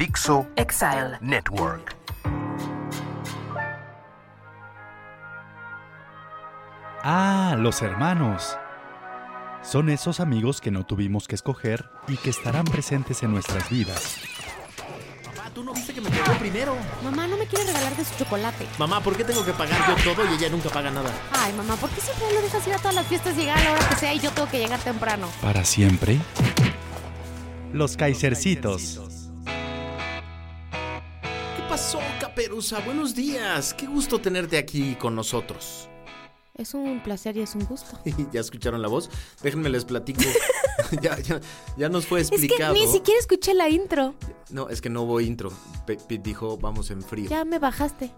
Dixo Exile. Network. Ah, los hermanos. Son esos amigos que no tuvimos que escoger y que estarán presentes en nuestras vidas. Papá, tú no viste que me pegó primero. Mamá, no me quiere regalar de su chocolate. Mamá, ¿por qué tengo que pagar yo todo y ella nunca paga nada? Ay, mamá, ¿por qué siempre lo dejas ir a todas las fiestas y llegar a la hora que sea y yo tengo que llegar temprano? Para siempre. Los Kaisercitos. ¿Qué pasó, Caperuza? Buenos días. Qué gusto tenerte aquí con nosotros. Es un placer y es un gusto. ¿Ya escucharon la voz? Déjenme les platico. ya, ya, ya nos fue Es que explicado. ni siquiera escuché la intro. No, es que no hubo intro. Pe- Pete dijo, vamos en frío. Ya me bajaste.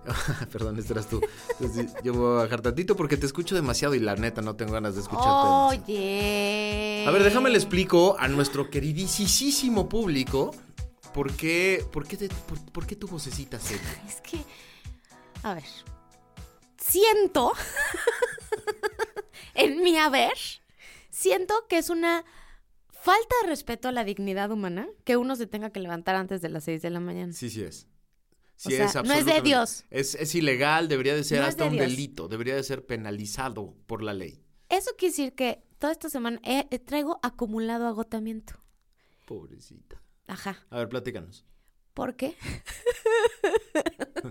Perdón, este eras tú. Entonces, yo voy a bajar tantito porque te escucho demasiado y la neta no tengo ganas de escucharte. Oye. A ver, déjame le explico a nuestro queridísimo público por qué, por qué, te- por, por qué tu vocecita seria. Es que. A ver. Siento. en mi haber. Siento que es una falta de respeto a la dignidad humana que uno se tenga que levantar antes de las 6 de la mañana. Sí, sí es. O Sí sea, es no es de Dios. Es, es ilegal, debería de ser No hasta de un Dios. delito, debería de ser penalizado por la ley. Eso quiere decir que toda esta semana he- he- traigo acumulado agotamiento. Pobrecita. Ajá. A ver, platícanos. ¿Por qué?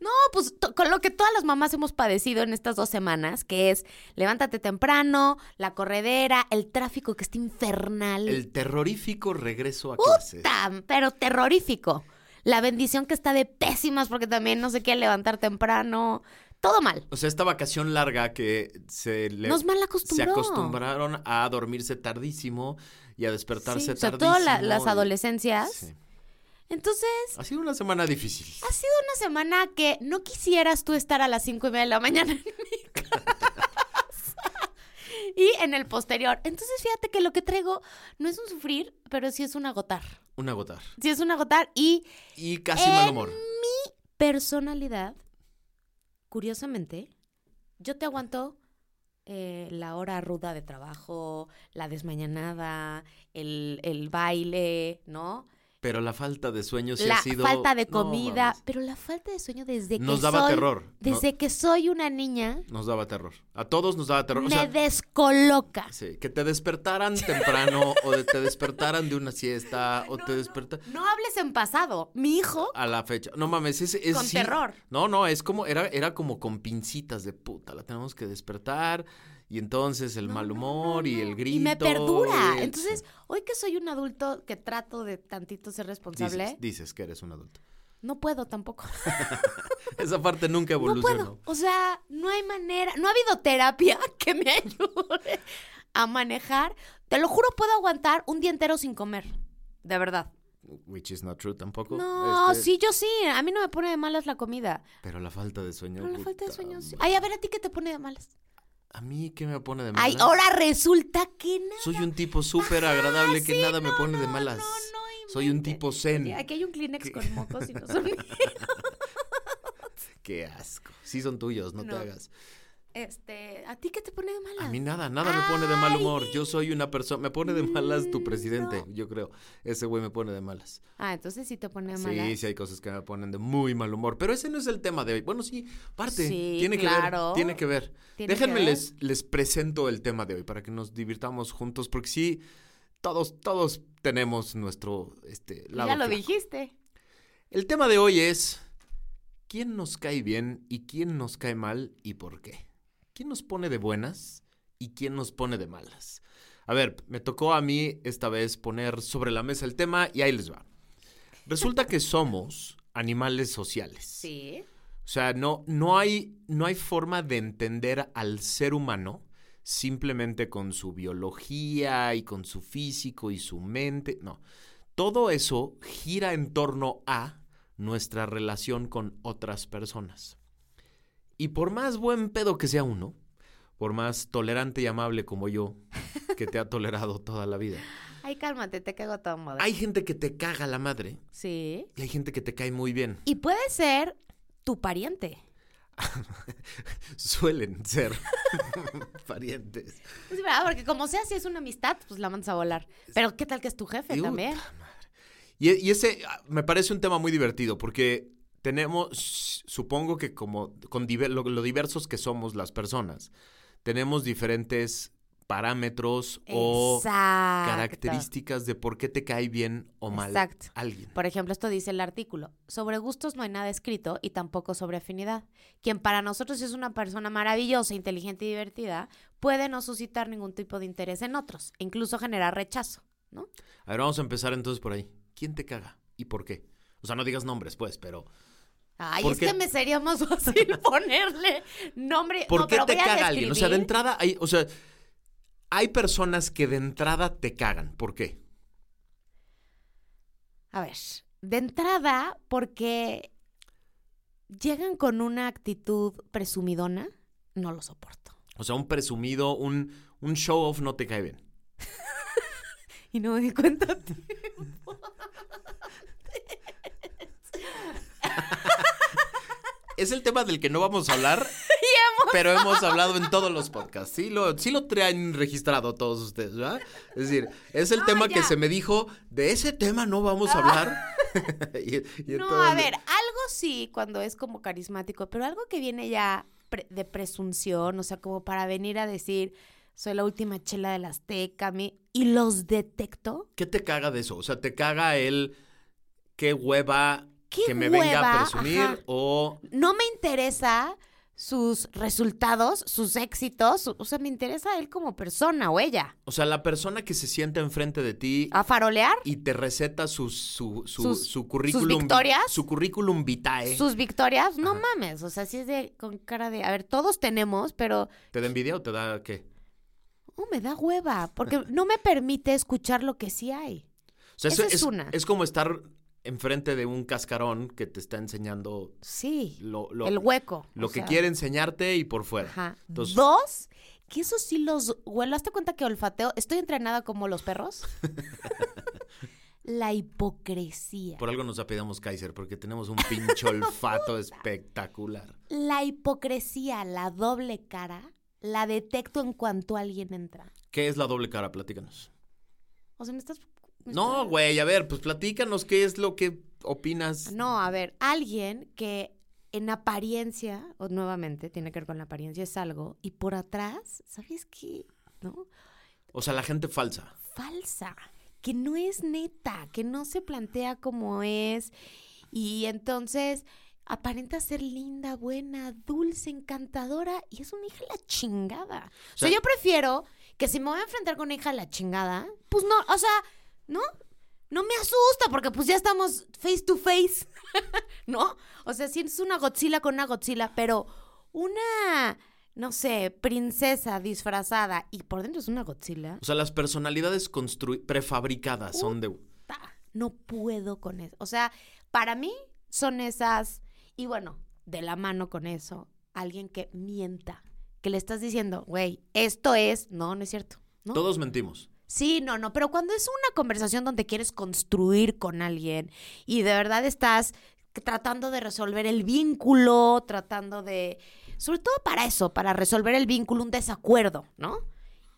no, pues con lo que todas las mamás hemos padecido en estas dos semanas, que es levántate temprano, la corredera, el tráfico que está infernal. El terrorífico regreso a clase. ¡Puta! Pero terrorífico. La bendición que está de pésimas porque también no se quiere levantar temprano. Todo mal. O sea, esta vacación larga que se le- Nos mal se acostumbró. acostumbraron a dormirse tardísimo y a despertarse Sí, tardísimo. todo la- las adolescencias. Sí. Entonces, Ha sido una semana difícil. ha sido una semana que no quisieras tú estar a las cinco y media de la mañana en mi casa. y en el posterior. Entonces, fíjate que lo que traigo no es un sufrir, pero sí es un agotar. Un agotar. Sí es un agotar y Y casi mal humor. personalidad, curiosamente, yo te aguanto eh, la hora ruda de trabajo, la desmañanada, el, el baile, ¿no? Pero la falta de sueño sí la ha sido. falta de comida, pero la falta de sueño desde que Nos daba soy, terror. No- Desde que soy una niña, Nos daba terror. A todos nos daba terror. O me sea, descoloca. sí, que te despertaran temprano o de- te despertaran de una siesta o te despertaran No hables en pasado. Mi hijo, a la fecha. No mames, es, es Con sí- terror. No, no, es como era era como con pincitas de puta, la tenemos que despertar y entonces el No, mal no, humor no, y no. el grito. Y me perdura. y el- Entonces, hoy que soy un adulto que trato de tantito ser responsable, dices, dices que eres un adulto. no puedo tampoco. Esa parte nunca No evolucionó. puedo. O sea, no hay manera. No ha habido terapia que me ayude a manejar. Te lo juro, puedo aguantar un día entero sin comer. De verdad. Which is not true tampoco. No, Este, sí, yo sí. A mí no me pone de malas la comida. Pero la falta de sueño. Pero la falta de sueño sí. Ay, a ver, ¿a ti qué te pone de malas? A mí qué me pone de Ay, malas. ahora resulta que nada. Soy un tipo súper agradable que sí, nada me pone de malas. no, no Soy un tipo zen. Aquí hay un Kleenex ¿Qué? con mocos y no son míos. Qué asco. Sí son tuyos, no, No. te hagas. Este, ¿a ti qué te pone de malas? A mí nada, nada me pone de mal humor. Yo soy una persona. Me pone de malas tu presidente, no. yo creo. Ese güey me pone de malas. Ah, entonces sí te pone de malas. Sí, sí hay cosas que me ponen de muy mal humor. Pero ese no es el tema de hoy. Bueno, sí, parte. Sí, tiene que claro. ver. Tiene que ver. Tiene Déjenme que ver. les, les presento el tema de hoy para que nos divirtamos juntos. Porque sí, todos, todos tenemos nuestro este, lado. ya lo flaco. dijiste. El tema de hoy es quién nos cae bien y quién nos cae mal y por qué. ¿Quién nos pone de buenas y quién nos pone de malas? A ver, me tocó a mí esta vez poner sobre la mesa el tema y ahí les va. Resulta que somos animales sociales. Sí. O sea, no, no, hay, no hay forma de entender al ser humano simplemente con su biología y con su físico y su mente. No. Todo eso gira en torno a nuestra relación con otras personas. Y por más buen pedo que sea uno, por más tolerante y amable como yo, que te ha tolerado toda la vida, Ay, cálmate, te cago todo modo. hay gente que te caga la madre Sí. y hay gente que te cae muy bien. Y puede ser tu pariente. Suelen ser parientes. Sí, ¿verdad? Porque como sea, si es una amistad, pues la mandas a volar. Pero ¿qué tal que es tu jefe Y, también? madre. Y ese ah, me parece un tema muy divertido porque tenemos, supongo que como con diver- lo, lo diversos que somos las personas, tenemos diferentes parámetros o características de por qué te cae bien o mal Exacto. alguien. Por ejemplo, esto dice el artículo. Sobre gustos no hay nada escrito y tampoco sobre afinidad. Quien para nosotros es una persona maravillosa, inteligente y divertida, puede no suscitar ningún tipo de interés en otros, e incluso generar rechazo, ¿no? A ver, vamos a empezar entonces por ahí. ¿Quién te caga y por qué? O sea, no digas nombres, pues, pero Ay, ¿Por es qué? que me sería más fácil ponerle nombre. ¿por no, qué pero te voy a caga alguien? O sea, de entrada hay, o sea, hay personas que de entrada te cagan. ¿Por qué? A ver, de entrada, porque llegan con una actitud presumidona, no lo soporto. O sea, un presumido, un, un show off no te cae bien. Y no me di cuenta. Es el tema del que no vamos a hablar, pero hemos hablado en todos los podcasts. Sí lo, sí lo traen registrado todos ustedes, ¿verdad? Es decir, es el Ah, tema que se me dijo, de ese tema no vamos a hablar. Y- y No, a ver, algo sí cuando es como carismático, pero algo que viene ya pre- de presunción, o sea, como para venir a decir, soy la última chela del Azteca, mi- y los detecto. ¿Qué te caga de eso? O sea, ¿te caga el qué hueva ¿Qué que me venga a presumir Ajá. o No me interesa sus resultados, sus éxitos, o sea, me interesa él como persona o ella. o sea, la persona que se sienta enfrente de ti A farolear y te receta su, su, su, Sus- su currículum sus victorias. su currículum vitae. sus victorias, no mames, o sea, sí es de con cara de, a ver, todos tenemos, pero ¿Te da envidia o te da qué? oh, me da hueva, porque no me permite escuchar lo que sí hay. O sea, Esa es una. es como estar enfrente de un cascarón que te está enseñando Sí. lo, lo- el hueco. lo que sea, quiere enseñarte y por fuera. Ajá. Entonces, Dos, que eso sí los huelo. ¿Te cuenta que olfateo? Estoy entrenada como los perros. La hipocresía. por algo nos apellidamos Kaiser, porque tenemos un pinche olfato espectacular. La hipocresía, la doble cara, la detecto en cuanto alguien entra. ¿Qué es la doble cara? Platícanos. O sea, me estás... me No, estás- güey, a ver, pues platícanos qué es lo que opinas. No, a ver, alguien que en apariencia, o nuevamente tiene que ver con la apariencia, es algo, y por atrás, ¿sabes qué? ¿No? O sea, la gente falsa. falsa, que no es neta, que no se plantea como es. Y entonces aparenta ser linda, buena, dulce, encantadora y es una hija la chingada. O sea, sea- yo prefiero que si me voy a enfrentar con una hija la chingada, pues no, o sea, ¿no? No me asusta porque pues ya estamos face to face, ¿no? O sea, si es una Godzilla con una Godzilla, pero una, no sé, princesa disfrazada y por dentro es una Godzilla. O sea, las personalidades prefabricadas son de... No puedo con eso. O sea, para mí son esas, y bueno, de la mano con eso, alguien que mienta, que le estás diciendo, güey, esto es, no, no es cierto. ¿no? Todos mentimos. Sí, no, no, pero cuando es una conversación donde quieres construir con alguien y de verdad estás tratando de resolver el vínculo, tratando de, sobre todo para eso, para resolver el vínculo, un desacuerdo, ¿no?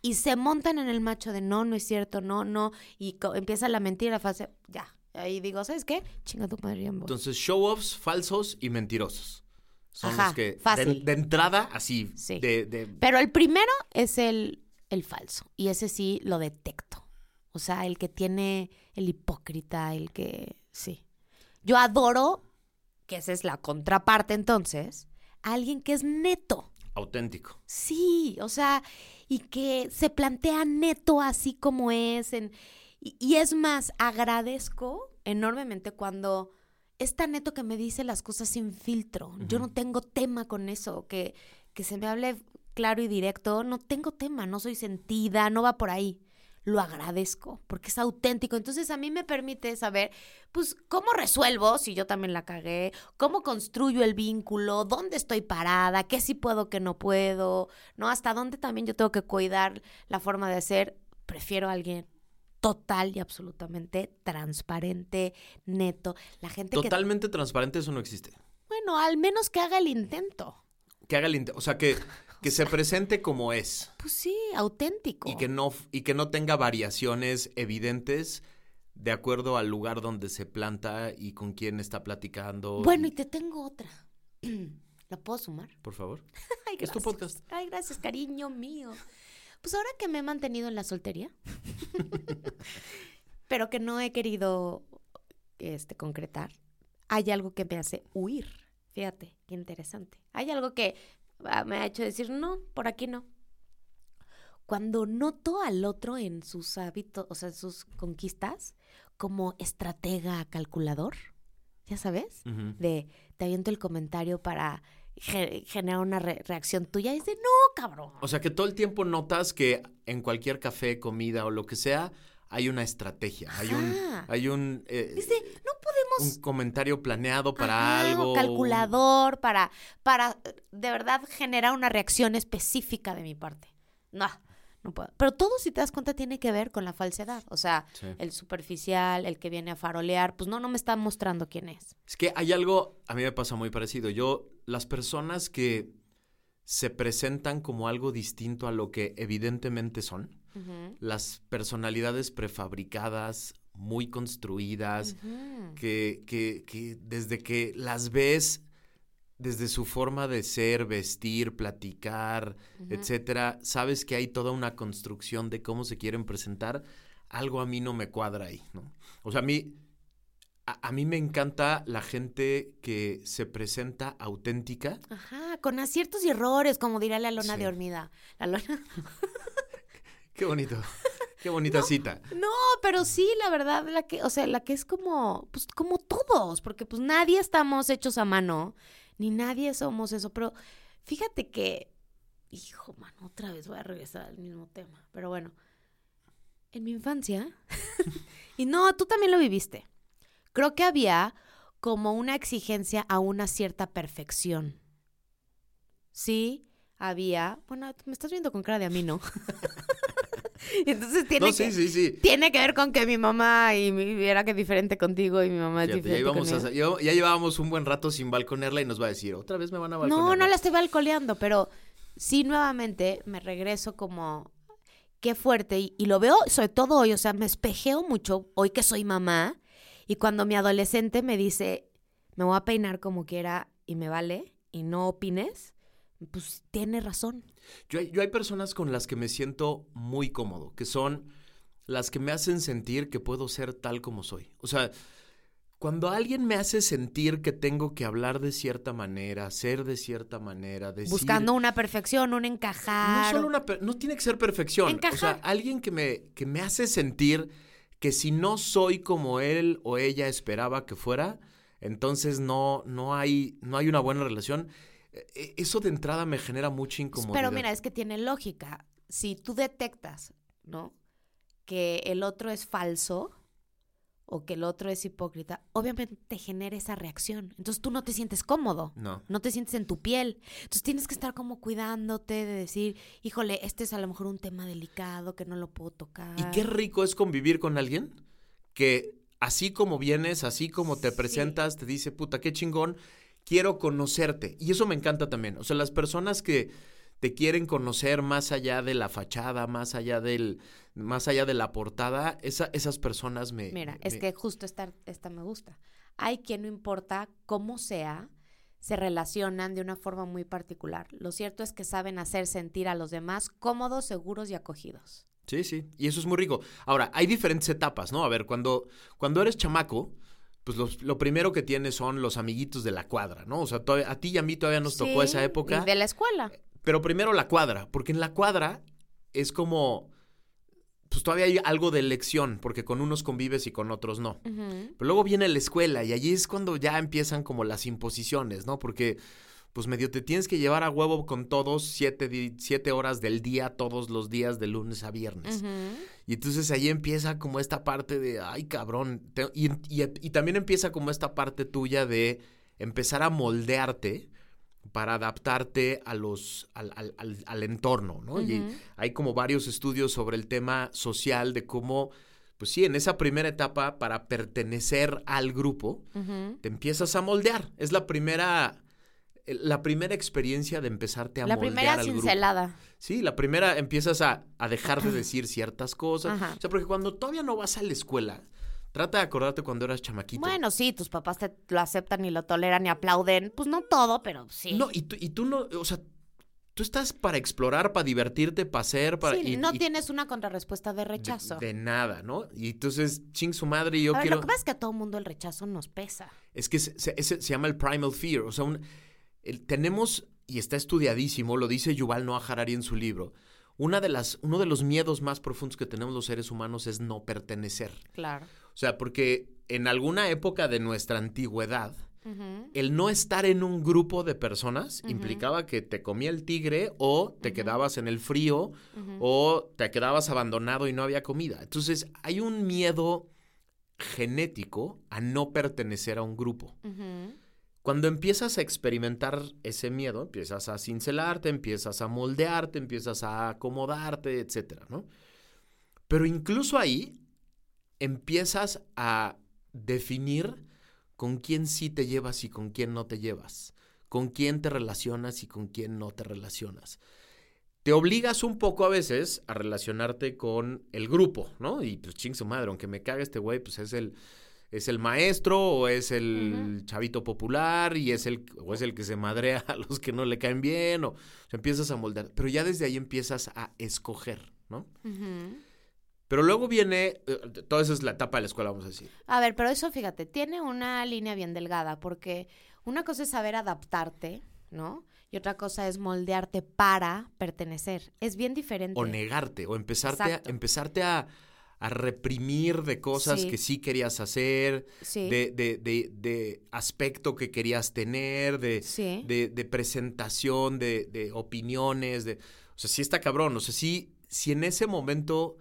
Y se montan en el macho de no, no es cierto, no, no, y empieza la mentira, fase, ya. Ahí digo, ¿sabes qué? Chinga tu madre, voy. Entonces, show-offs falsos y mentirosos. Son Ajá, los que... De, fácil. de entrada, así. Sí. De, de- Pero el primero es el, el falso. Y ese sí lo detecto. O sea, el que tiene el hipócrita, el que. Sí. Yo adoro, que esa es la contraparte entonces, a alguien que es neto. auténtico. Sí, o sea, y que se plantea neto así como es. en- y, y es más, agradezco enormemente cuando es tan neto que me dice las cosas sin filtro. Yo no tengo tema con eso, que, que se me hable claro y directo, no tengo tema, no soy sentida, no va por ahí. Lo agradezco porque es auténtico. Entonces a mí me permite saber, pues, cómo resuelvo si yo también la cagué, cómo construyo el vínculo, dónde estoy parada, qué sí puedo, qué no puedo, ¿no? Hasta dónde también yo tengo que cuidar la forma de ser. Prefiero a alguien total y absolutamente transparente, neto. La gente que Totalmente transparente, eso no existe. bueno, al menos que haga el intento. Que haga el inte- o sea, que, que se presente como es Pues sí, auténtico. y que no y que no tenga variaciones evidentes de acuerdo al lugar donde se planta y con quién está platicando. Bueno, y y- te tengo otra. ¿La puedo sumar? por favor. Ay, Es tu podcast. Ay, gracias, cariño mío. Pues ahora que me he mantenido en la soltería, pero que no he querido este, concretar, hay algo que me hace huir. Fíjate, qué interesante. Hay algo que me ha hecho decir, no, por aquí no. Cuando noto al otro en sus hábitos, o sea, en sus conquistas, como estratega calculador, ya sabes, de te aviento el comentario para ge- generar una re- reacción tuya, y es de no, cabrón. O sea, que todo el tiempo notas que en cualquier café, comida o lo que sea, hay una estrategia, hay un hay un eh, Dice, no podemos un comentario planeado para Ajá, algo. calculador para para de verdad generar una reacción específica de mi parte. No, no puedo. Pero todo, si te das cuenta, tiene que ver con la falsedad. O sea, Sí. el superficial, el que viene a farolear, pues no, no me está mostrando quién es. Es que hay algo, a mí me pasa muy parecido. Yo, las personas que se presentan como algo distinto a lo que evidentemente son, Las personalidades prefabricadas, muy construidas, que, que, que desde que las ves, desde su forma de ser, vestir, platicar, etcétera, sabes que hay toda una construcción de cómo se quieren presentar. Algo a mí no me cuadra ahí, ¿no? O sea, a mí, a, a mí me encanta la gente que se presenta auténtica. Ajá, con aciertos y errores, como diría la lona Sí. de hormida. La lona. Qué bonito, qué bonita cita. No, pero sí, la verdad, la que, o sea, la que es como, pues, como todos, porque pues nadie estamos hechos a mano, ni nadie somos eso, pero fíjate que, hijo, mano, otra vez voy a regresar al mismo tema, pero bueno, en mi infancia, y no, tú también lo viviste, creo que había como una exigencia a una cierta perfección. Sí, había, bueno, me estás viendo con cara de a mí, ¿no? Entonces tiene No, que... sí, sí, sí. Tiene que ver con que mi mamá y mi era que diferente contigo y mi mamá es Fíjate, diferente íbamos a- conmigo. ya- ya llevábamos un buen rato sin balconearla y nos va a decir, otra vez me van a balconear. No, no la estoy balcoleando, pero sí nuevamente me regreso como qué fuerte y, y lo veo sobre todo hoy, o sea, me espejeo mucho hoy que soy mamá y cuando mi adolescente me dice, me voy a peinar como quiera y me vale y no opines, pues tiene razón. Yo hay, yo hay personas con las que me siento muy cómodo, que son las que me hacen sentir que puedo ser tal como soy. O sea, cuando alguien me hace sentir que tengo que hablar de cierta manera, ser de cierta manera, decir... Buscando una perfección, un No encajar. solo una... No tiene que ser perfección. O sea, Encajar. alguien que me, que me hace sentir que si no soy como él o ella esperaba que fuera, entonces no, no, hay, no hay una buena relación. Eh, Eso de entrada me genera mucha incomodidad. Pero mira, es que tiene lógica. Si tú detectas, ¿no? Que el otro es falso o que el otro es hipócrita, obviamente te genera esa reacción. Entonces tú no te sientes cómodo. No. No te sientes en tu piel. Entonces tienes que estar como cuidándote de decir, híjole, este es a lo mejor un tema delicado que no lo puedo tocar. Y qué rico es convivir con alguien que así como vienes, así como te Sí. presentas, te dice, puta, qué chingón, quiero conocerte. Y eso me encanta también. O sea, las personas que te quieren conocer más allá de la fachada, más allá del, más allá de la portada, esa- esas personas me. Mira, me- es que justo esta, esta me gusta. Hay quien no importa cómo sea, se relacionan de una forma muy particular. Lo cierto es que saben hacer sentir a los demás cómodos, seguros y acogidos. Sí, sí. Y eso es muy rico. Ahora, hay diferentes etapas, ¿no? A ver, cuando, cuando eres chamaco, pues los- lo primero que tienes son los amiguitos de la cuadra, ¿no? O sea, todavía- a ti y a mí todavía nos tocó Sí, esa época. Y de la escuela. Pero primero la cuadra, porque en la cuadra es como, pues todavía hay algo de elección, porque con unos convives y con otros no. Pero luego viene la escuela y allí es cuando ya empiezan como las imposiciones, ¿no? Porque, pues medio te tienes que llevar a huevo con todos siete, siete horas del día, todos los días, de lunes a viernes. Y entonces ahí empieza como esta parte de, ay cabrón, te- y, y- y también empieza como esta parte tuya de empezar a moldearte para adaptarte a los, al, al- al- al entorno, ¿no? Y hay como varios estudios sobre el tema social de cómo, pues sí, en esa primera etapa, para pertenecer al grupo, te empiezas a moldear. Es la primera, la primera experiencia de empezarte a La moldear primera al grupo. cincelada. Sí, la primera empiezas a, a dejar de decir ciertas cosas. Ajá. O sea, porque cuando todavía no vas a la escuela, trata de acordarte cuando eras chamaquito. Bueno, sí, tus papás te lo aceptan y lo toleran y aplauden. Pues no todo, pero sí. No, y tú, y tú no, o sea, tú estás para explorar, para divertirte, para hacer, para... Sí, y- no y tienes una contrarrespuesta de rechazo. De, nada, ¿no? Y entonces, ching su madre, y yo a ver, quiero... lo que pasa es que a todo mundo el rechazo nos pesa. Es que se, se- se llama el primal fear. O sea, un- el- tenemos, y está estudiadísimo, lo dice Yuval Noah Harari en su libro, una de las, uno de los miedos más profundos que tenemos los seres humanos es no pertenecer. Claro. O sea, porque en alguna época de nuestra antigüedad, el no estar en un grupo de personas implicaba que te comía el tigre o te quedabas en el frío o te quedabas abandonado y no había comida. Entonces, hay un miedo genético a no pertenecer a un grupo. Cuando empiezas a experimentar ese miedo, empiezas a cincelarte, empiezas a moldearte, empiezas a acomodarte, etcétera, ¿no? Pero incluso ahí empiezas a definir con quién sí te llevas y con quién no te llevas, con quién te relacionas y con quién no te relacionas. Te obligas un poco a veces a relacionarte con el grupo, ¿no? Y pues ching su madre, aunque me caga este güey, pues es el, es el maestro o es el chavito popular y es el, o es el que se madrea a los que no le caen bien o, o sea, empiezas a moldear. Pero ya desde ahí empiezas a escoger, ¿no? Pero luego viene, eh, toda esa es la etapa de la escuela, vamos a decir. A ver, pero eso fíjate, tiene una línea bien delgada, porque una cosa es saber adaptarte, ¿no? Y otra cosa es moldearte para pertenecer. Es bien diferente. O negarte, o empezarte, a, empezarte a, a reprimir de cosas Sí. que sí querías hacer, Sí. de, de, de, de aspecto que querías tener, de, Sí. de, presentación, de, de opiniones, de... O sea, sí está cabrón. O sea, sí, si en ese momento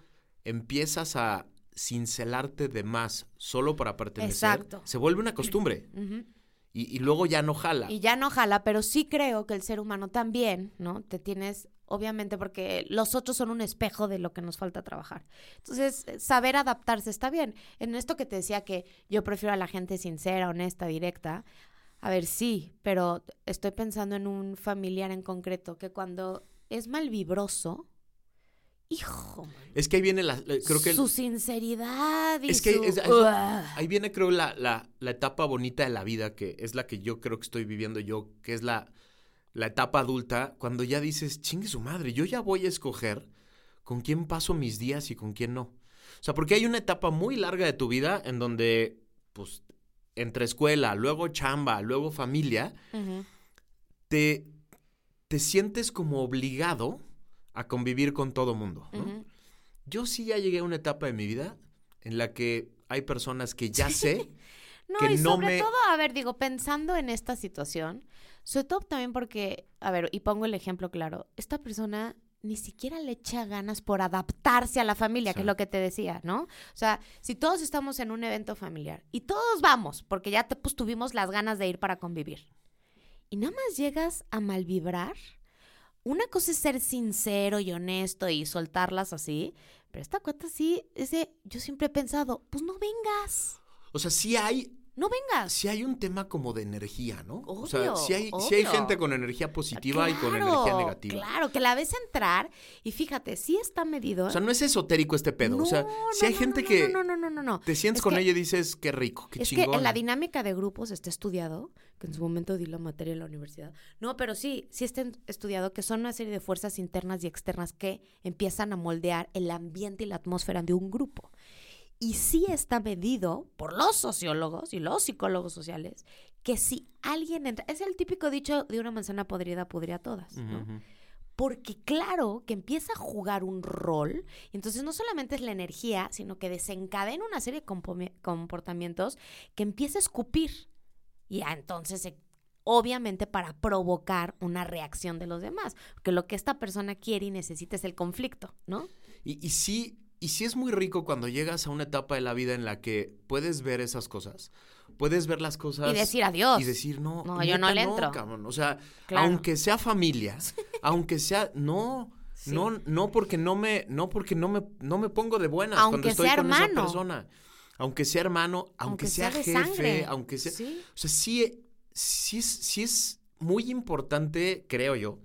empiezas a cincelarte de más solo para pertenecer, Exacto. se vuelve una costumbre. Y, y luego ya no jala. Y ya no jala, pero sí creo que el ser humano también, ¿no? Te tienes, obviamente, porque los otros son un espejo de lo que nos falta trabajar. Entonces, eh, saber adaptarse está bien. En esto que te decía que yo prefiero a la gente sincera, honesta, directa. A ver, sí, pero estoy pensando en un familiar en concreto que cuando es malvibroso, hijo, Es que ahí viene la... la- creo que el- su sinceridad y Es que su- es- ahí viene, creo, la, la, la etapa bonita de la vida, que es la que yo creo que estoy viviendo yo, que es la, la etapa adulta, cuando ya dices, chingue su madre, yo ya voy a escoger con quién paso mis días y con quién no. O sea, porque hay una etapa muy larga de tu vida en donde, pues, entre escuela, luego chamba, luego familia, te, te sientes como obligado a convivir con todo mundo. Yo sí ya llegué a una etapa de mi vida en la que hay personas que ya sé No, que y no sobre me- todo, a ver, digo, pensando en esta situación, sobre todo también porque, a ver, y pongo el ejemplo claro, esta persona ni siquiera le echa ganas por adaptarse a la familia, que Sí. es lo que te decía, ¿no? O sea, si todos estamos en un evento familiar y todos vamos, porque ya te, pues, tuvimos las ganas de ir para convivir, y nada más llegas a malvibrar, una cosa es ser sincero y honesto y soltarlas así, pero esta cuenta sí, es de, yo siempre he pensado, pues no vengas. O sea, sí hay, No vengas. sí hay un tema como de energía, ¿no? o sea, Obvio, sí hay, sí hay obvio. gente con energía positiva y con energía negativa. Claro, que la ves entrar y fíjate, sí está medido. O sea, no es esotérico este pedo. o sea, No, no, hay no, gente no, que No, no, no, no, no. te sientes Es con que- ella y dices, qué rico, qué es chingón. que en la dinámica de grupos está estudiado, que en su momento di la materia en la universidad. No, pero sí, sí está estudiado que son una serie de fuerzas internas y externas que empiezan a moldear el ambiente y la atmósfera de un grupo. Y sí está medido por los sociólogos y los psicólogos sociales que si alguien entra, es el típico dicho de una manzana podrida podría a todas, ¿no? Porque claro que empieza a jugar un rol, y entonces no solamente es la energía, sino que desencadena una serie de compo- comportamientos que empieza a escupir. Y ya entonces se obviamente para provocar una reacción de los demás, porque lo que esta persona quiere y necesita es el conflicto, ¿no? Y, y sí, y sí es muy rico cuando llegas a una etapa de la vida en la que puedes ver esas cosas. Puedes ver las cosas. Y decir adiós. Y decir, no. No, yo no le entro. cabrón. O sea, Claro. aunque sea familia, aunque sea. No. Sí. No, no porque no me, no porque no me, no me pongo de buenas cuando estoy sea con esa hermano. persona. Aunque sea hermano, aunque, Aunque sea, sea jefe, sangre. aunque sea. Sí. O sea, sí, sí es, sí es muy importante, creo yo,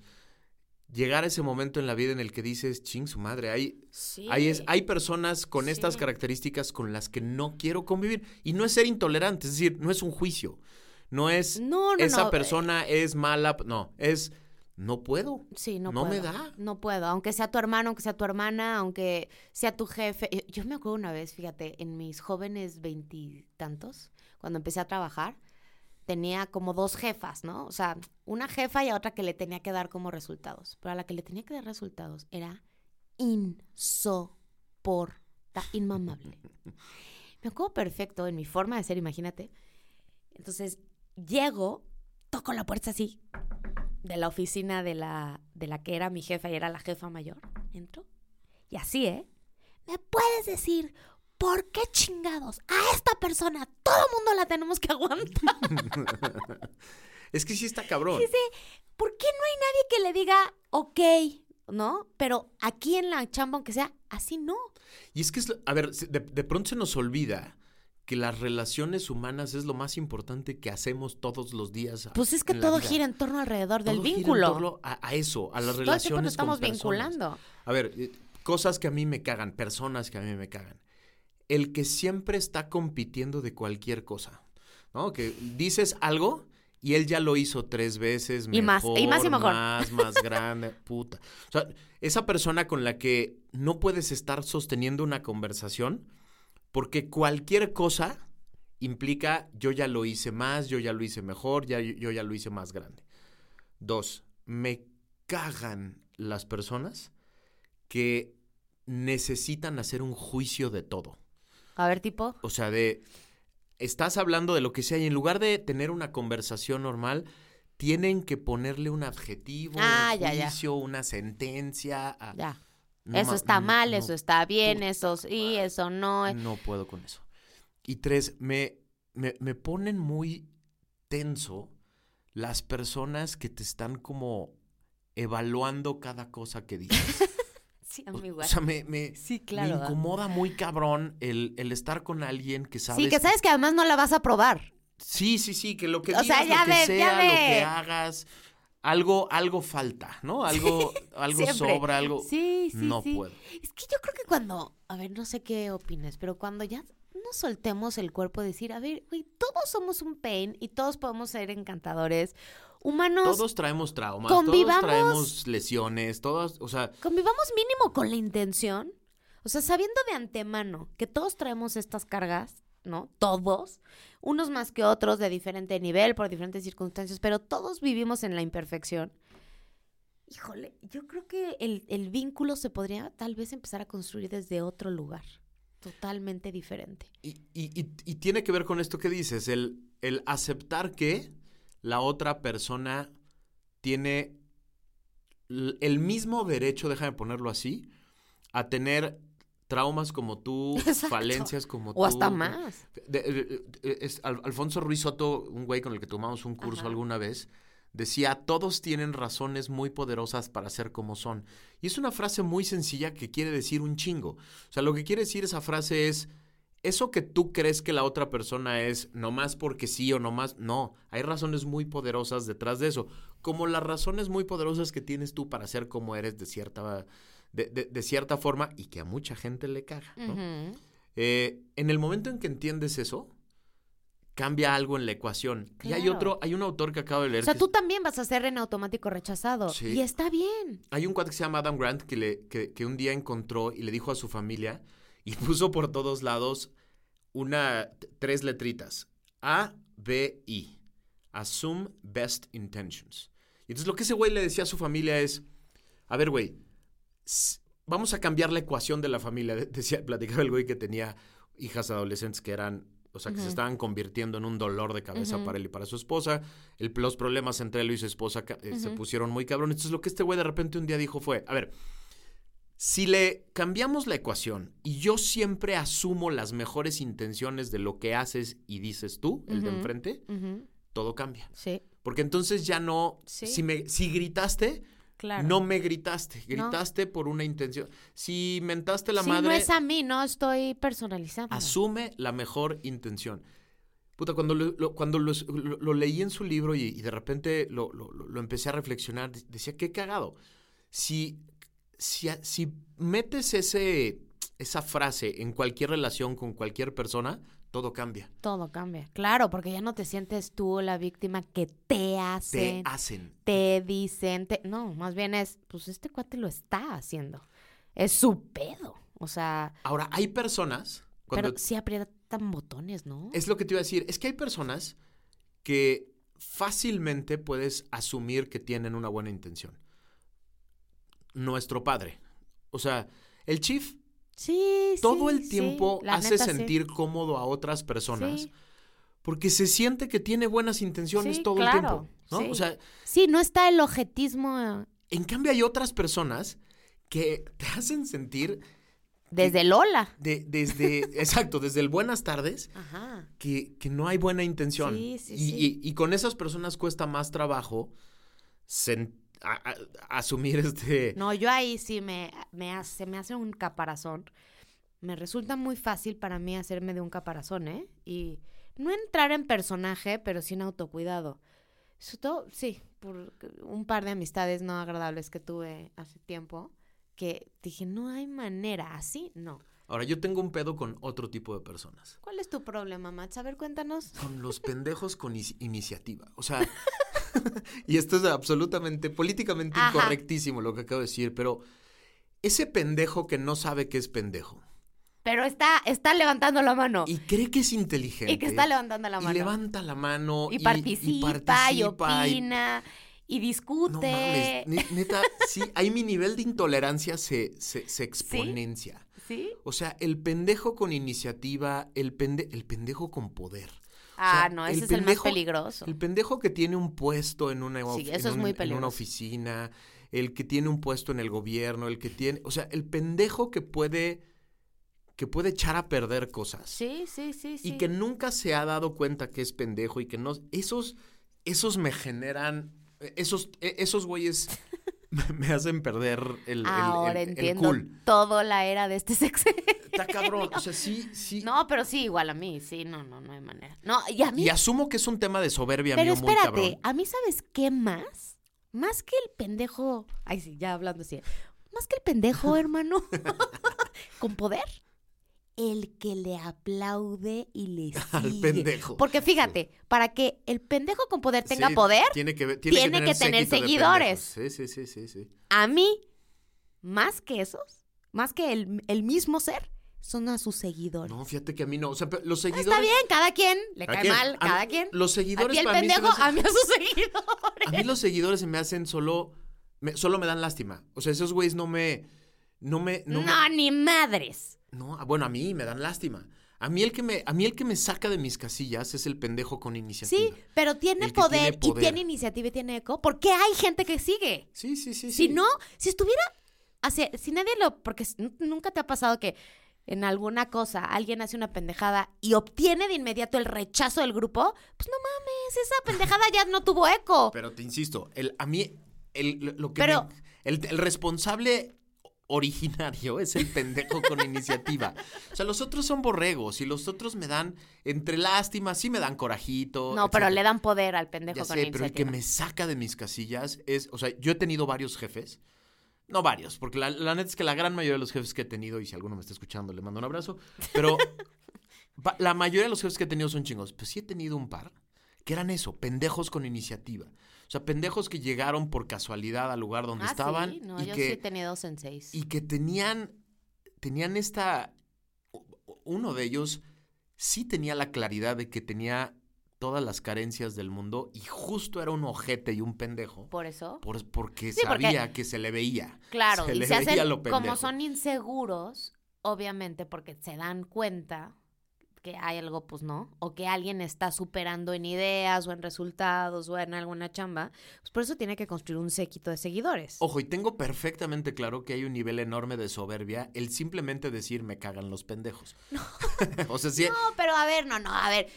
llegar a ese momento en la vida en el que dices, ching su madre, hay, Sí. hay, es- hay personas con estas características con las que no quiero convivir. Y no es ser intolerante, es decir, no es un juicio. No es No, no, esa no, persona es mala, no, es no puedo. Sí, no, No me da. No puedo. Aunque sea tu hermano, aunque sea tu hermana, aunque sea tu jefe. Yo, yo me acuerdo una vez, fíjate, en mis jóvenes veintitantos, cuando empecé a trabajar, tenía como dos jefas, ¿no? O sea, una jefa y a otra que le tenía que dar como resultados. Pero a la que le tenía que dar resultados era insoportable, inmamable. Me acuerdo perfecto en mi forma de ser, imagínate. Entonces, llego, toco la puerta así, de la oficina de la, de la que era mi jefa y era la jefa mayor. Entro. Y así, ¿eh? ¿Me puedes decir por qué chingados a esta persona todo el mundo la tenemos que aguantar? Es que sí está cabrón. Dice, ¿por qué no hay nadie que le diga, ok, ¿no? Pero aquí en la chamba, aunque sea, así no. Y es que, es, a ver, de, de pronto se nos olvida que las relaciones humanas es lo más importante que hacemos todos los días. Pues es que todo vida. gira en torno alrededor del Todo gira en vínculo. torno a, a eso, a las Todo el relaciones nos estamos con vinculando. A ver, eh, cosas que a mí me cagan, personas que a mí me cagan. El que siempre está compitiendo de cualquier cosa, ¿no? Que dices algo y él ya lo hizo tres veces Y más, mejor, y más y mejor. más, más grande, puta. O sea, esa persona con la que no puedes estar sosteniendo una conversación porque cualquier cosa implica yo ya lo hice más, yo ya lo hice mejor, ya, yo ya lo hice más grande. Dos, me cagan las personas que necesitan hacer un juicio de todo. A ver, tipo. O sea, de estás hablando de lo que sea y en lugar de tener una conversación normal, tienen que ponerle un adjetivo, Ah, un ya, ya. juicio, una sentencia. a- Ya. No eso está no- mal, no eso está bien, eso sí, eso no. no puedo con eso. Y tres, me, me, me ponen muy tenso las personas que te están como evaluando cada cosa que dices. Sí, a O, sea, me, me, Sí, me claro. ¿verdad? incomoda muy cabrón el, el estar con alguien que sabes... Sí, que sabes que además no la vas a probar. Sí, sí, sí, que lo que O sea, digas, ya lo que ya sea, lo que hagas, algo, algo falta, ¿no? Algo, algo Siempre. sobra, algo... Sí, sí, no sí. puedo. Es que yo creo que cuando, a ver, no sé qué opines, pero cuando ya nos soltemos el cuerpo, decir, a ver, güey, todos somos un pain y todos podemos ser encantadores, humanos, Todos traemos traumas, convivamos- todos traemos lesiones, todos, o sea, convivamos mínimo con la intención, o sea, sabiendo de antemano que todos traemos estas cargas, ¿no? Todos, unos más que otros de diferente nivel, por diferentes circunstancias, pero todos vivimos en la imperfección. Híjole, yo creo que el, el vínculo se podría tal vez empezar a construir desde otro lugar, totalmente diferente. Y, y- y- y tiene que ver con esto que dices, el, el aceptar que la otra persona tiene el mismo derecho, déjame ponerlo así, a tener traumas como tú, Exacto. falencias como tú. O hasta más. De- de- de- es- Al- Alfonso Ruiz Soto, un güey con el que tomamos un curso Ajá. alguna vez, decía, todos tienen razones muy poderosas para ser como son. Y es una frase muy sencilla que quiere decir un chingo. O sea, lo que quiere decir esa frase es, eso que tú crees que la otra persona es nomás porque sí o nomás, no, hay razones muy poderosas detrás de eso, como las razones muy poderosas que tienes tú para ser como eres de cierta, de, de- de cierta forma y que a mucha gente le caga. Eh, en el momento en que entiendes eso, cambia algo en la ecuación. Y hay otro, hay un autor que acabo de leer. O sea, tú es- también vas a ser en automático rechazado. Sí. Y está bien. hay un cuate que se llama Adam Grant que, le, que, que un día encontró y le dijo a su familia y puso por todos lados una, tres letritas. A, B, I. Assume best intentions. Y entonces lo que ese güey le decía a su familia es, a ver, güey, vamos a cambiar la ecuación de la familia. De- Decía, platicaba el güey que tenía hijas adolescentes que eran o sea, que se estaban convirtiendo en un dolor de cabeza para él y para su esposa. El, los problemas entre él y su esposa eh, se pusieron muy cabrón. Entonces, lo que este güey de repente un día dijo fue, a ver, si le cambiamos la ecuación y yo siempre asumo las mejores intenciones de lo que haces y dices tú, el de enfrente, todo cambia. Sí, Porque entonces ya no, Sí. si, me, si gritaste, claro. no me gritaste, No. gritaste por una intención. Si mentaste la si madre, no es a mí, no estoy personalizando. asume la mejor intención. Puta, cuando lo, lo- cuando lo, lo- lo leí en su libro y, y de repente lo, lo- lo- lo empecé a reflexionar, de- decía, qué cagado. Si, si, metes ese, esa frase en cualquier relación con cualquier persona, todo cambia. Todo cambia. Claro, porque ya no te sientes tú la víctima que te Te hacen, hacen. te dicen, te- no, más bien es, pues este cuate lo está haciendo. Es su pedo. O sea, Ahora, hay personas, cuando pero sí aprietan botones, ¿no? Es lo que te iba a decir. Es que hay personas que fácilmente puedes asumir que tienen una buena intención. Nuestro padre. O sea, el chief Sí, sí. todo el tiempo hace neta, sentir cómodo a otras personas porque se siente que tiene buenas intenciones todo el tiempo. ¿no? sí. O sea, Sí, no está el objetismo eh, en cambio hay otras personas que te hacen sentir desde Lola. de- desde, exacto, desde el buenas tardes Ajá. que, que no hay buena intención. Sí, sí, y, sí. y- y con esas personas cuesta más trabajo sen- a- a- asumir este... No, yo ahí sí me, me hace, me hace un caparazón. Me resulta muy fácil para mí hacerme de un caparazón, ¿eh? Y no entrar en personaje, pero sin autocuidado. Sobre todo, sí, por un par de amistades no agradables que tuve hace tiempo, que dije, no hay manera, así no. Ahora, yo tengo un pedo con otro tipo de personas. ¿Cuál es tu problema, Max? A ver, cuéntanos. Con los pendejos con iniciativa. O sea, y esto es absolutamente, políticamente Ajá. incorrectísimo lo que acabo de decir, pero ese pendejo que no sabe que es pendejo Pero está, está levantando la mano. y cree que es inteligente. Y que está levantando la y mano. levanta la mano Y, participa, y, participa, y- opina, y, No discute. mames, ne- neta, sí, ahí mi nivel de intolerancia se, se, se exponencia. ¿Sí? O sea, el pendejo con iniciativa, el, pende- el pendejo con poder. O Ah, sea, no, ese es el más peligroso. El pendejo que tiene un puesto en una, of- Sí, eso en es un- muy en una peligroso. oficina, el que tiene un puesto en el gobierno, el que tiene, o sea, el pendejo que puede que puede echar a perder cosas Sí, sí, sí, sí. y que nunca se ha dado cuenta que es pendejo y que no esos esos me generan esos e- esos güeyes me, hacen perder el, el- Ahora el- el entiendo cool. todo la era de este sexo. Está cabrón, o sea, sí, sí. No, pero sí, igual a mí, sí, no, no, no hay manera. No, y a mí, Y asumo que es un tema de soberbia pero mío muy espérate, cabrón. a mí, ¿sabes qué más? Más que el pendejo, ay sí, ya hablando así, más que el pendejo, hermano, con poder, el que le aplaude y le sigue. Al pendejo. Porque fíjate, para que el pendejo con poder tenga Sí, poder, tiene que, ver- tiene tiene que que tener, seguidores. Sí, sí, sí, sí, sí. a mí, más que esos, más que el, el mismo ser, son a sus seguidores. No, fíjate que a mí no. O sea, los seguidores. Está bien, cada quien le ¿Cada cae mal, cada mí- quien. Los seguidores a el para mí pendejo, hacen- a mí a sus seguidores. A mí los seguidores se me hacen solo. me- solo me dan lástima. O sea, esos güeyes no me. No me. No, No, me- ni madres. No, ah, bueno, a mí me dan lástima. A mí, el que me, a mí el que me saca de mis casillas es el pendejo con Sí, iniciativa. pero tiene poder, y tiene iniciativa y tiene eco. porque hay gente que sigue? Sí, sí, sí. Si sí. no, si estuviera. hacia- si nadie lo. Porque nunca te ha pasado que en alguna cosa alguien hace una pendejada y obtiene de inmediato el rechazo del grupo, pues no mames, esa pendejada ya no tuvo eco. Pero te insisto, el, a mí, el, lo- lo que Pero- me- el, el responsable originario es el pendejo con iniciativa. O sea, los otros son borregos y los otros me dan, entre lástima, sí me dan corajito. no, pero le dan poder al pendejo Ya con sé, pero el que me saca de mis casillas es, o sea, yo he tenido varios jefes. No varios, porque la, la neta es que la gran mayoría de los jefes que he tenido, y si alguno me está escuchando, le mando un abrazo, pero la mayoría de los jefes que he tenido son chingos. Pues sí he tenido un par que eran eso, pendejos con iniciativa. O sea, pendejos que llegaron por casualidad al lugar donde Ah, estaban sí, no, y, yo que, sí he tenido senseis. y que tenían, tenían esta... Uno de ellos sí tenía la claridad de que tenía todas las carencias del mundo y justo era un ojete y un pendejo. Por eso. Por- porque Sí, porque- sabía que se le veía. Claro, se y le se veía hacen, lo pendejo. como son inseguros, obviamente, porque se dan cuenta que hay algo, pues no, o que alguien está superando en ideas o en resultados o en alguna chamba, pues por eso tiene que construir un séquito de seguidores. Ojo, y tengo perfectamente claro que hay un nivel enorme de soberbia el simplemente decir me cagan los pendejos. o sea, sí. No, pero a ver, no, no, a ver,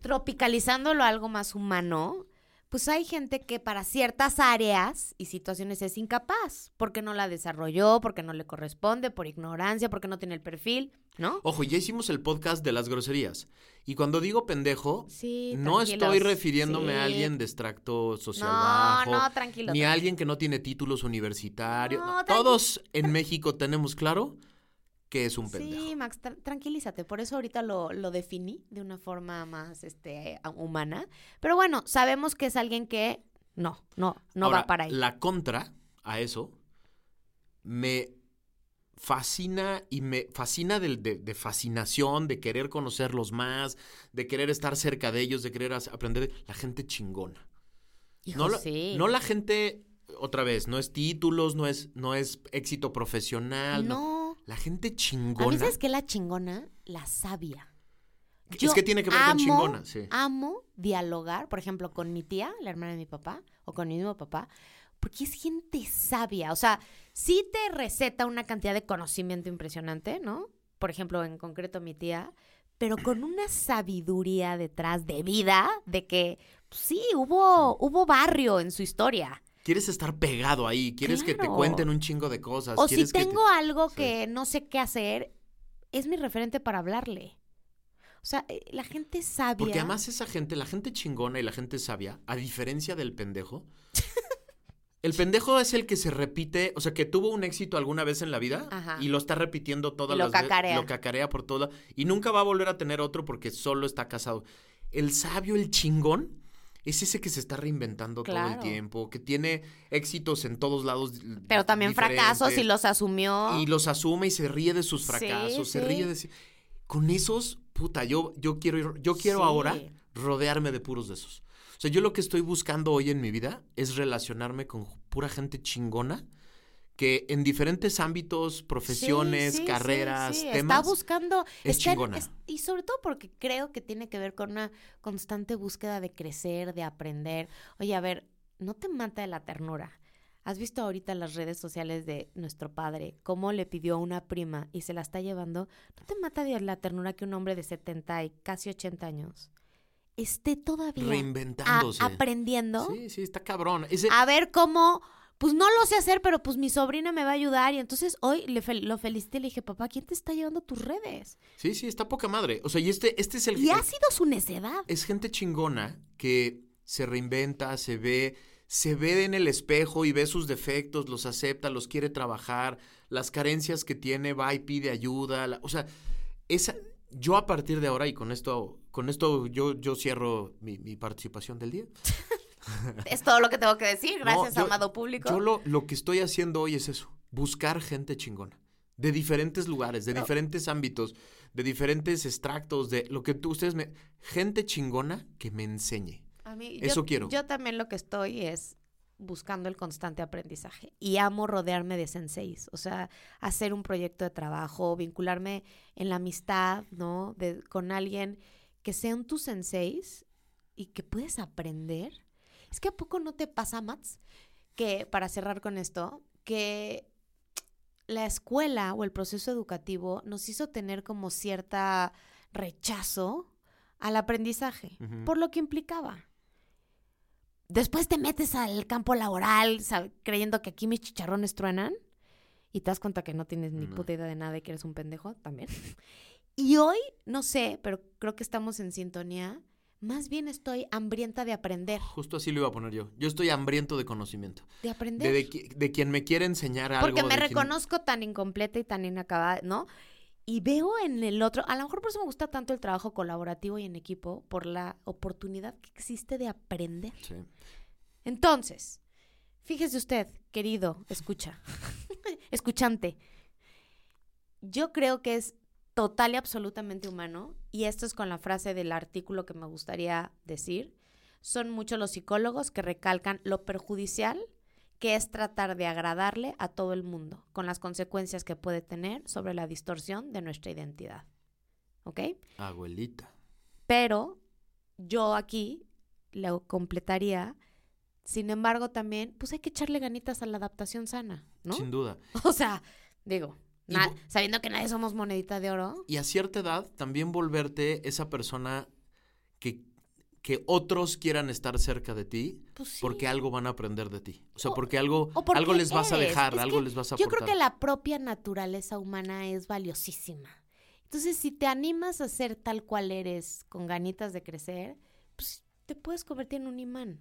tropicalizándolo a algo más humano, pues hay gente que para ciertas áreas y situaciones es incapaz, porque no la desarrolló, porque no le corresponde, por ignorancia, porque no tiene el perfil, ¿no? Ojo, ya hicimos el podcast de las groserías. Y cuando digo pendejo, Sí, no estoy refiriéndome a alguien de extracto social No, bajo. no, tranquilo, Ni a alguien que no tiene títulos universitarios. No, Todos en México tenemos claro que es un pendejo. Sí, Max, tra- tranquilízate. Por eso ahorita lo, lo definí de una forma más este, humana. Pero bueno, sabemos que es alguien que no, no, no Ahora, va para ahí. La contra a eso me fascina y me fascina del- de, de fascinación, de querer conocerlos más, de querer estar cerca de ellos, de querer aprender. La gente chingona. Hijo, No la, sí. no la gente, otra vez, no es títulos, no es, no es éxito profesional. No. La gente A chingona. veces que la chingona, la sabia. Es que tiene que ver con chingona, sí. Amo dialogar, por ejemplo, con mi tía, la hermana de mi papá, o con mi mismo papá, porque es gente sabia. O sea, sí te receta una cantidad de conocimiento impresionante, ¿no? Por ejemplo, en concreto mi tía, pero con una sabiduría detrás de vida, de que pues, sí, hubo, hubo barrio en su historia. Quieres estar pegado ahí, quieres que te cuenten un chingo de cosas. O si quieres que te- tengo algo Sí. que no sé qué hacer, es mi referente para hablarle. O sea, eh, la gente sabia. Porque además esa gente, la gente chingona y la gente sabia, a diferencia del pendejo, el pendejo es el que se repite, o sea, que tuvo un éxito alguna vez en la vida Ajá. y lo está repitiendo todas Y las veces. cacarea. Lo cacarea por toda y nunca va a volver a tener otro porque solo está casado. El sabio, el chingón, es ese que se está reinventando todo el tiempo, que tiene éxitos en todos lados. Pero también fracasos y los asumió. Y los asume y se ríe de sus Sí, fracasos, se sí. ríe de... sí- Con esos, puta, yo, yo quiero, ir- yo quiero Sí. ahora rodearme de puros de esos. O sea, yo lo que estoy buscando hoy en mi vida es relacionarme con pura gente chingona que en diferentes ámbitos, profesiones, Sí, sí, sí, carreras, sí, temas... Está buscando. es está chingona. es- y sobre todo porque creo que tiene que ver con una constante búsqueda de crecer, de aprender. Oye, a ver, no te mata de la ternura. ¿Has visto ahorita las redes sociales de nuestro padre cómo le pidió a una prima y se la está llevando? ¿No te mata de la ternura que un hombre de 70 y casi 80 años esté todavía a- Reinventándose. aprendiendo? Sí, sí, está cabrón. Ese- a ver cómo, pues no lo sé hacer, pero pues mi sobrina me va a ayudar. Y entonces hoy le fel- lo felicité y le dije, papá, ¿quién te está llevando tus redes? Sí, sí, está poca madre. O sea, y este, este es el... Y ha sido su necedad. es gente chingona que se reinventa, se ve, se ve en el espejo y ve sus defectos, los acepta, los quiere trabajar, las carencias que tiene, va y pide ayuda. la- o sea, esa, yo a partir de ahora, y con esto, con esto yo, yo cierro mi, mi participación del día. Es todo lo que tengo que decir, No, gracias, yo- amado público. Yo lo, lo que estoy haciendo hoy es eso, buscar gente chingona. De diferentes lugares, de diferentes ámbitos, de diferentes extractos, de lo que tú, ustedes me... Gente chingona que me enseñe. A mí, eso yo, quiero. Yo también lo que estoy es buscando el constante aprendizaje y amo rodearme de senseis, o sea, hacer un proyecto de trabajo, vincularme en la amistad, ¿no? De, con alguien que sean tus senseis y que puedes aprender. Es que a poco no te pasa, Mats, que para cerrar con esto, que la escuela o el proceso educativo nos hizo tener como cierta rechazo al aprendizaje, por lo que implicaba. Después te metes al campo laboral creyendo que aquí mis chicharrones truenan y te das cuenta que no tienes ni No. puta idea de nada y que eres un pendejo también. Y hoy, no sé, pero creo que estamos en sintonía. Más bien estoy hambrienta de aprender. Justo así lo iba a poner yo. Yo estoy hambriento de conocimiento. De aprender. De, de, qui- de quien me quiere enseñar algo. Porque me quien- reconozco tan incompleta y tan inacabada, ¿no? Y veo en el otro, a lo mejor por eso me gusta tanto el trabajo colaborativo y en equipo, por la oportunidad que existe de aprender. Sí. Entonces, fíjese usted, querido, escucha, escuchante. Yo creo que es total y absolutamente humano, y esto es con la frase del artículo que me gustaría decir, son muchos los psicólogos que recalcan lo perjudicial que es tratar de agradarle a todo el mundo, con las consecuencias que puede tener sobre la distorsión de nuestra identidad. ¿ok? Abuelita. Pero yo aquí lo completaría. Sin embargo, también, pues hay que echarle ganitas a la adaptación sana, ¿no? Sin duda. O sea, digo, na- sabiendo que nadie somos monedita de oro. Y a cierta edad también volverte esa persona que, que otros quieran estar cerca de ti Pues sí. porque algo van a aprender de ti. O sea, porque algo, o porque algo les vas a dejar, Es algo les vas a Yo aportar. creo que la propia naturaleza humana es valiosísima. Entonces, si te animas a ser tal cual eres, con ganitas de crecer, pues te puedes convertir en un imán.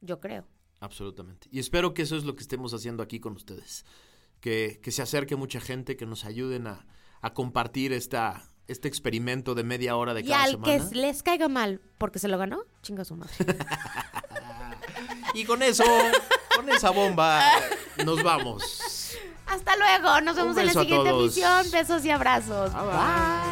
Yo creo. Absolutamente. Y espero que eso es lo que estemos haciendo aquí con ustedes. Que, que se acerque mucha gente, que nos ayuden a, a compartir esta, este experimento de media hora de Y cada al semana. que les caiga mal porque se lo ganó, chinga su madre. Y con eso, con esa bomba, nos vamos. Hasta luego. Nos vemos en la siguiente emisión. Besos y abrazos. Bye, bye. bye.